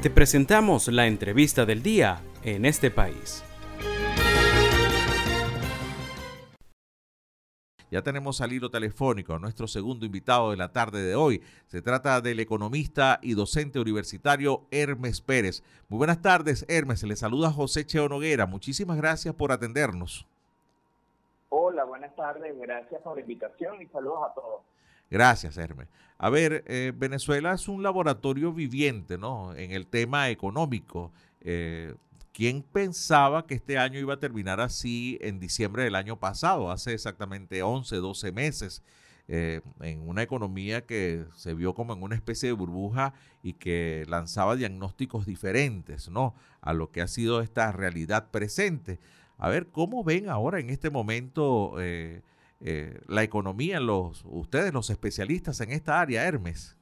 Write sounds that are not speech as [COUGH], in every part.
Te presentamos la entrevista del día en este país. Ya tenemos al hilo telefónico a nuestro segundo invitado de la tarde de hoy. Se trata del economista y docente universitario Hermes Pérez. Muy buenas tardes, Hermes. Le saluda José Cheo Noguera. Muchísimas gracias por atendernos. Hola, buenas tardes. Gracias por la invitación y saludos a todos. Gracias, Hermes. A ver, eh, Venezuela es un laboratorio viviente, ¿no? En el tema económico. Eh, ¿Quién pensaba que este año iba a terminar así en diciembre del año pasado, hace exactamente 11, 12 meses, eh, en una economía que se vio como en una especie de burbuja y que lanzaba diagnósticos diferentes, ¿no? A lo que ha sido esta realidad presente. A ver, ¿cómo ven ahora en este momento eh, la economía, los, ustedes, los especialistas en esta área, Hermes?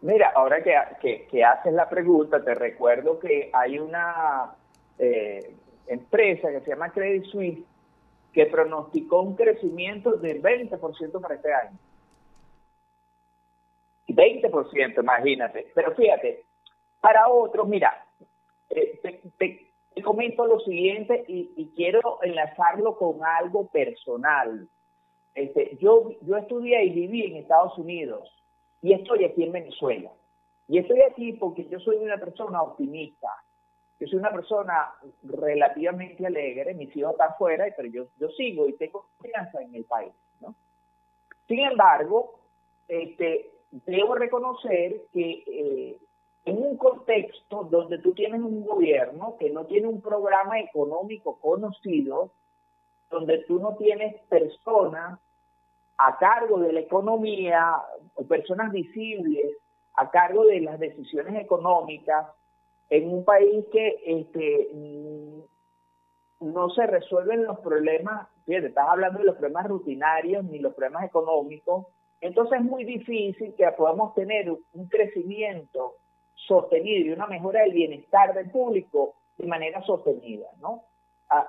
Mira, ahora que, que, haces la pregunta, te recuerdo que hay una eh, empresa que se llama Credit Suisse que pronosticó un crecimiento del 20% para este año. 20%, imagínate. Pero fíjate, para otros, mira, eh, te, comento lo siguiente y, quiero enlazarlo con algo personal. Este, yo, yo estudié y viví en Estados Unidos y estoy aquí en Venezuela. Y estoy aquí porque yo soy una persona optimista. Yo soy una persona relativamente alegre, mis hijos están fuera, pero yo, yo sigo y tengo confianza en el país. ¿no? Sin embargo, este, debo reconocer que eh, en un contexto donde tú tienes un gobierno que no tiene un programa económico conocido, donde tú no tienes personas a cargo de la economía personas visibles a cargo de las decisiones económicas, en un país que este, no se resuelven los problemas, fíjate, estás hablando de los problemas rutinarios ni los problemas económicos, entonces es muy difícil que podamos tener un crecimiento sostenido y una mejora del bienestar del público de manera sostenida, ¿no?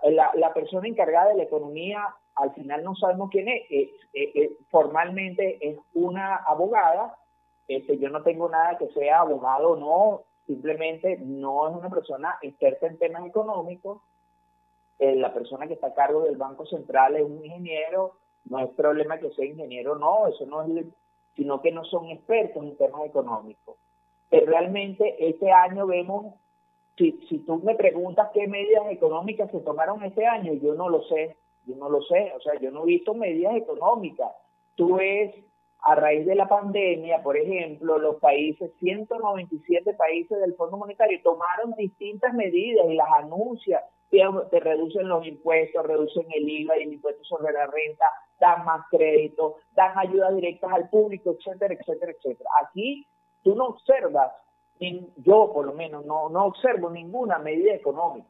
La, la persona encargada de la economía, al final no sabemos quién es, formalmente es una abogada, este, yo no tengo nada que sea abogado o no, simplemente no es una persona experta en temas económicos. Eh, la persona que está a cargo del Banco Central es un ingeniero, no es problema que sea ingeniero, no, eso no es, sino que no son expertos en temas económicos. Pero realmente este año vemos, si, si tú me preguntas qué medidas económicas se tomaron este año, yo no lo sé, yo no lo sé, o sea, yo no he visto medidas económicas. Tú ves a raíz de la pandemia, por ejemplo, los países, 197 países del Fondo Monetario tomaron distintas medidas y las anuncian, te reducen los impuestos, reducen el IVA y el impuesto sobre la renta, dan más crédito, dan ayudas directas al público, etcétera, etcétera, etcétera. Aquí tú no observas, yo por lo menos no, no observo ninguna medida económica.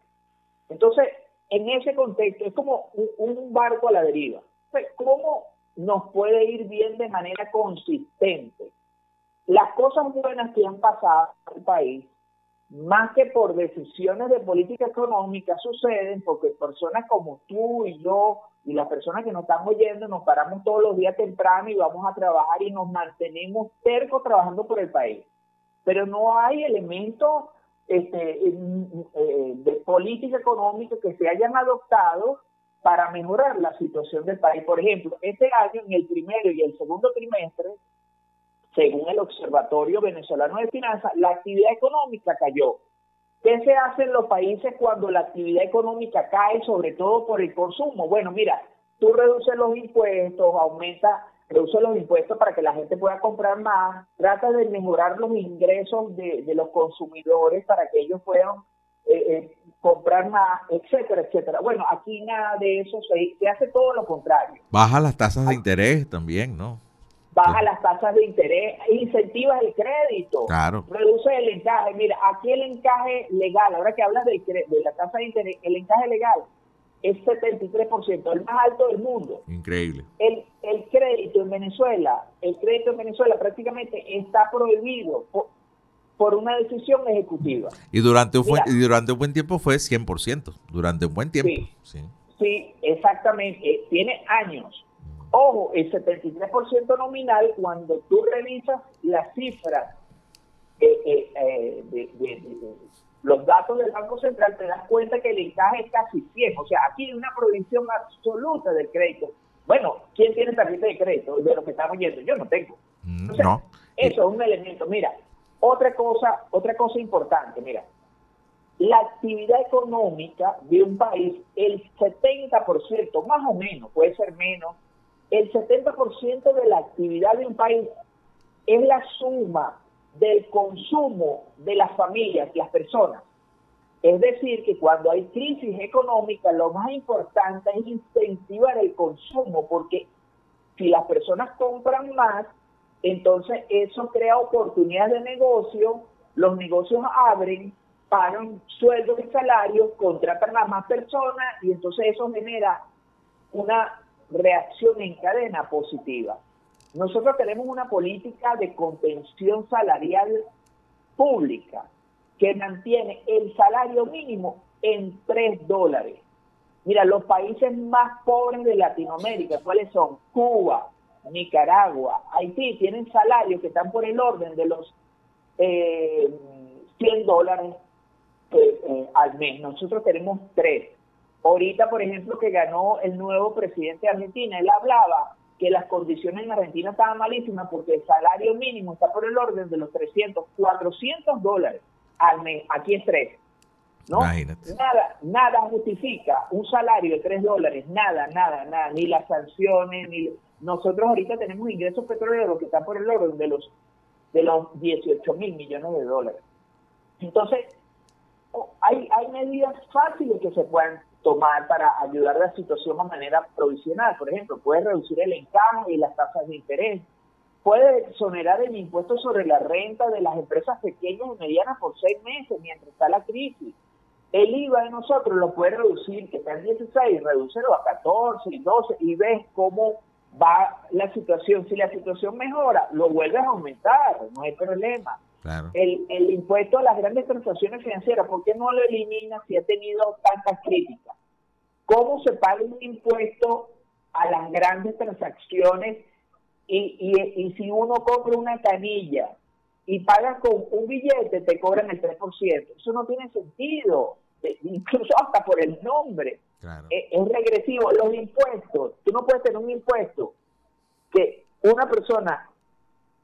Entonces, en ese contexto es como un, barco a la deriva. ¿Cómo nos puede ir bien de manera consistente. Las cosas buenas que han pasado el país, más que por decisiones de política económica, suceden porque personas como tú y yo y las personas que nos están oyendo nos paramos todos los días temprano y vamos a trabajar y nos mantenemos cercos trabajando por el país. Pero no hay elementos este, eh, de política económica que se hayan adoptado para mejorar la situación del país. Por ejemplo, este año, en el primero y el segundo trimestre, según el Observatorio Venezolano de Finanzas, la actividad económica cayó. ¿Qué se hace en los países cuando la actividad económica cae, sobre todo por el consumo? Bueno, mira, tú reduces los impuestos, aumenta, reduces los impuestos para que la gente pueda comprar más, trata de mejorar los ingresos de, de los consumidores para que ellos puedan eh, eh, comprar más, etcétera, etcétera. Bueno, aquí nada de eso, se, hace todo lo contrario. Baja las tasas de interés también, ¿no? Baja las tasas de interés, incentiva el crédito, claro. reduce el encaje. Mira, aquí el encaje legal, ahora que hablas de la tasa de interés, el encaje legal es 73%, el más alto del mundo. Increíble. El, el crédito en Venezuela, el crédito en Venezuela prácticamente está prohibido por una decisión ejecutiva. Y durante un, y durante un buen tiempo fue 100%, durante un buen tiempo. Sí, sí. exactamente, eh, tiene años. Ojo, el 73% nominal, cuando tú revisas las cifras eh, eh, de, los datos del Banco Central, te das cuenta que el encaje es casi 100. O sea, aquí hay una prohibición absoluta del crédito. Bueno, ¿quién tiene tarjeta de crédito de lo que estamos viendo? Yo no tengo. Mm, no. Eso es un elemento. Mira, otra cosa, otra cosa importante, mira, la actividad económica de un país, el 70%, más o menos, puede ser menos, el 70% de la actividad de un país es la suma del consumo de las familias, las personas. Es decir, que cuando hay crisis económica, lo más importante es incentivar el consumo, porque si las personas compran más, entonces eso crea oportunidades de negocio, los negocios abren, pagan sueldos y salarios, contratan a más personas y entonces eso genera una reacción en cadena positiva. Nosotros tenemos una política de contención salarial pública que mantiene el salario mínimo en 3 dólares. Mira, los países más pobres de Latinoamérica, ¿cuáles son? Cuba, Nicaragua, Haití, tienen salarios que están por el orden de los eh, 100 dólares eh, eh, al mes. Nosotros tenemos 3. Ahorita, por ejemplo, que ganó el nuevo presidente de Argentina, él hablaba que las condiciones en Argentina estaban malísimas porque el salario mínimo está por el orden de los 300, 400 dólares al mes. Aquí es 3. ¿no? Nada, nada justifica un salario de 3 dólares, nada, nada, nada, ni las sanciones, ni nosotros ahorita tenemos ingresos petroleros que están por el orden de los de los 18 mil millones de dólares. Entonces, hay, hay medidas fáciles que se pueden tomar para ayudar la situación de manera provisional. Por ejemplo, puede reducir el encaje y las tasas de interés. Puede exonerar el impuesto sobre la renta de las empresas pequeñas y medianas por seis meses mientras está la crisis. El IVA de nosotros lo puede reducir, que está en 16, reducirlo a 14 y 12 y ves cómo va la situación. Si la situación mejora, lo vuelves a aumentar, no hay problema. El, el impuesto a las grandes transacciones financieras, ¿por qué no lo elimina si ha tenido tantas críticas? ¿Cómo se paga un impuesto a las grandes transacciones y, y, y si uno compra una canilla y paga con un billete, te cobran el 3%? Eso no tiene sentido, incluso hasta por el nombre. Es, es regresivo. Los impuestos, tú no puedes tener un impuesto que una persona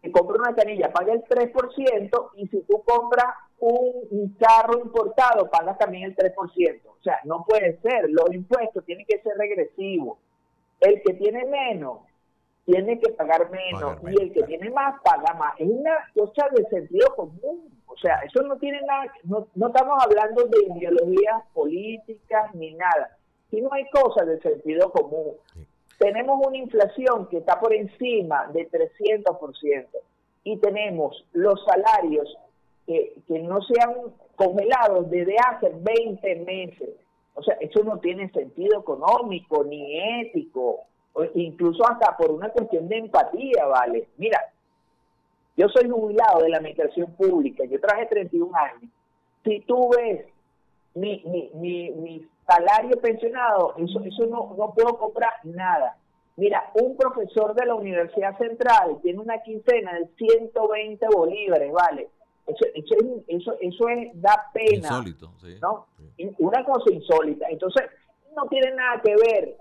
que compra una canilla paga el 3% y si tú compras un, carro importado pagas también el 3%. O sea, no puede ser. Los impuestos tienen que ser regresivos. El que tiene menos tiene que pagar menos y el que tiene más paga más. Es una cosa de sentido común. O sea, eso no tiene nada, no, no estamos hablando de ideologías políticas ni nada, sino hay cosas de sentido común tenemos una inflación que está por encima de 300% y tenemos los salarios que, no se han congelado desde hace 20 meses. O sea, eso no tiene sentido económico ni ético, incluso hasta por una cuestión de empatía, ¿vale? Mira, yo soy jubilado de la administración pública, yo traje 31 años. Si tú ves mi, mi, mi, mi salario pensionado, eso, eso no, no puedo comprar nada. Mira, un profesor de la Universidad Central tiene una quincena de 120 bolívares, ¿vale? Eso, eso, eso, es, da pena. Insólito, sí. ¿no? Una cosa insólita. Entonces, no tiene nada que ver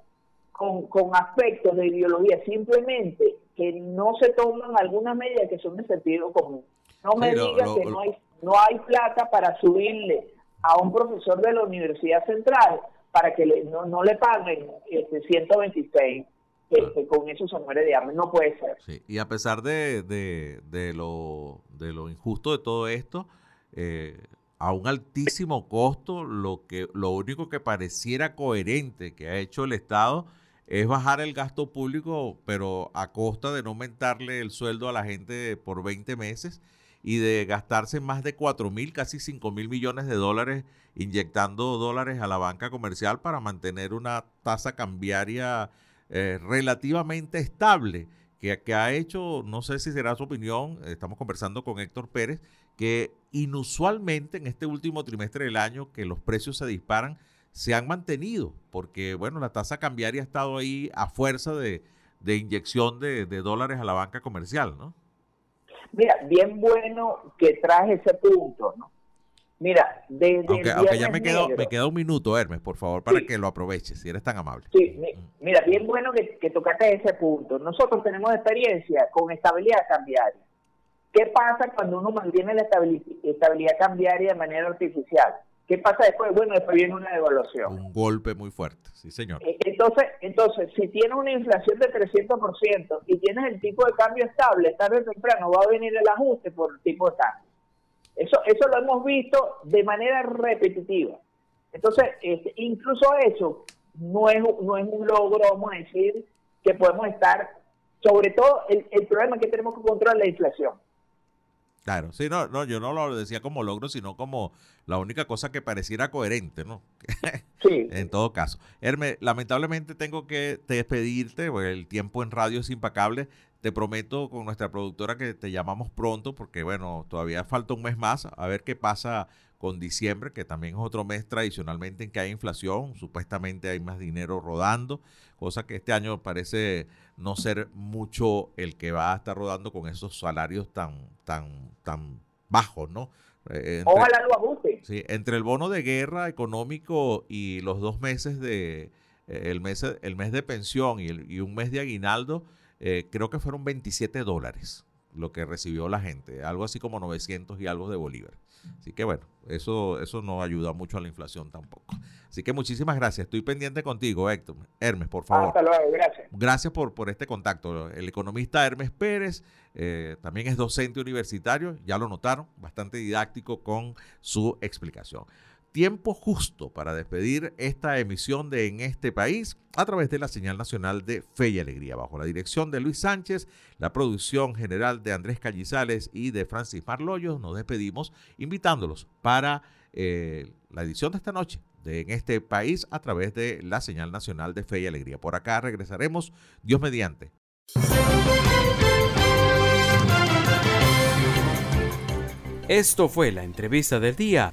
con, con aspectos de ideología, simplemente que no se toman algunas medidas que son de sentido común. No me digas que no hay, no hay plata para subirle a un profesor de la Universidad Central para que no, no le paguen este, 126 que, con eso se muere de hambre. No puede ser. Sí. Y a pesar de, de, lo, de lo injusto de todo esto, eh, a un altísimo costo, lo, que, lo único que pareciera coherente que ha hecho el Estado es bajar el gasto público, pero a costa de no aumentarle el sueldo a la gente por 20 meses y de gastarse más de 4 mil, casi 5 mil millones de dólares inyectando dólares a la banca comercial para mantener una tasa cambiaria eh, relativamente estable, que, que, ha hecho, no sé si será su opinión, estamos conversando con Héctor Pérez, que inusualmente en este último trimestre del año que los precios se disparan, se han mantenido, porque bueno, la tasa cambiaria ha estado ahí a fuerza de, de inyección de, de, dólares a la banca comercial, ¿no? Mira, bien bueno que traje ese punto, ¿no? Mira, desde aunque, ya me quedó, me queda un minuto, Hermes, por favor, para que lo aproveches, si eres tan amable. Sí, mira, bien bueno que, que tocaste ese punto. Nosotros tenemos experiencia con estabilidad cambiaria. ¿Qué pasa cuando uno mantiene la estabilidad cambiaria de manera artificial? ¿Qué pasa después? Bueno, después viene una devaluación. Un golpe muy fuerte, sí, señor. Eh, entonces, entonces si tienes una inflación de 300% y tienes el tipo de cambio estable, tarde o temprano va a venir el ajuste por el tipo de cambio. Eso, eso lo hemos visto de manera repetitiva. Entonces, este, incluso eso no es, no es un logro, vamos a decir, que podemos estar, sobre todo el, el problema es que tenemos que controlar la inflación. Claro, sí, no, no, yo no lo decía como logro, sino como la única cosa que pareciera coherente, ¿no? [LAUGHS] Sí. en todo caso. Herme, lamentablemente tengo que despedirte, porque el tiempo en radio es impecable. Te prometo con nuestra productora que te llamamos pronto, porque bueno, todavía falta un mes más, a ver qué pasa con diciembre, que también es otro mes tradicionalmente en que hay inflación, supuestamente hay más dinero rodando, cosa que este año parece no ser mucho el que va a estar rodando con esos salarios tan, tan, tan bajos, ¿no? Eh, Ojalá lo ajuste. Sí, entre el bono de guerra económico y los dos meses de, eh, el, mes, el mes de pensión y, y un mes de aguinaldo, eh, creo que fueron 27 dólares lo que recibió la gente, algo así como 900 y algo de Bolívar. Así que bueno, eso, eso no ayuda mucho a la inflación tampoco. Así que muchísimas gracias. Estoy pendiente contigo, Héctor. Hermes, por favor. Hasta luego, gracias. Gracias por, por este contacto. El economista Hermes Pérez eh, también es docente universitario, ya lo notaron, bastante didáctico con su explicación tiempo justo para despedir esta emisión de En este país a través de la señal nacional de Fe y Alegría, bajo la dirección de Luis Sánchez, la producción general de Andrés Callizales y de Francis Marloyos. Nos despedimos invitándolos para eh, la edición de esta noche de En este país a través de la señal nacional de Fe y Alegría. Por acá regresaremos, Dios mediante. Esto fue la entrevista del día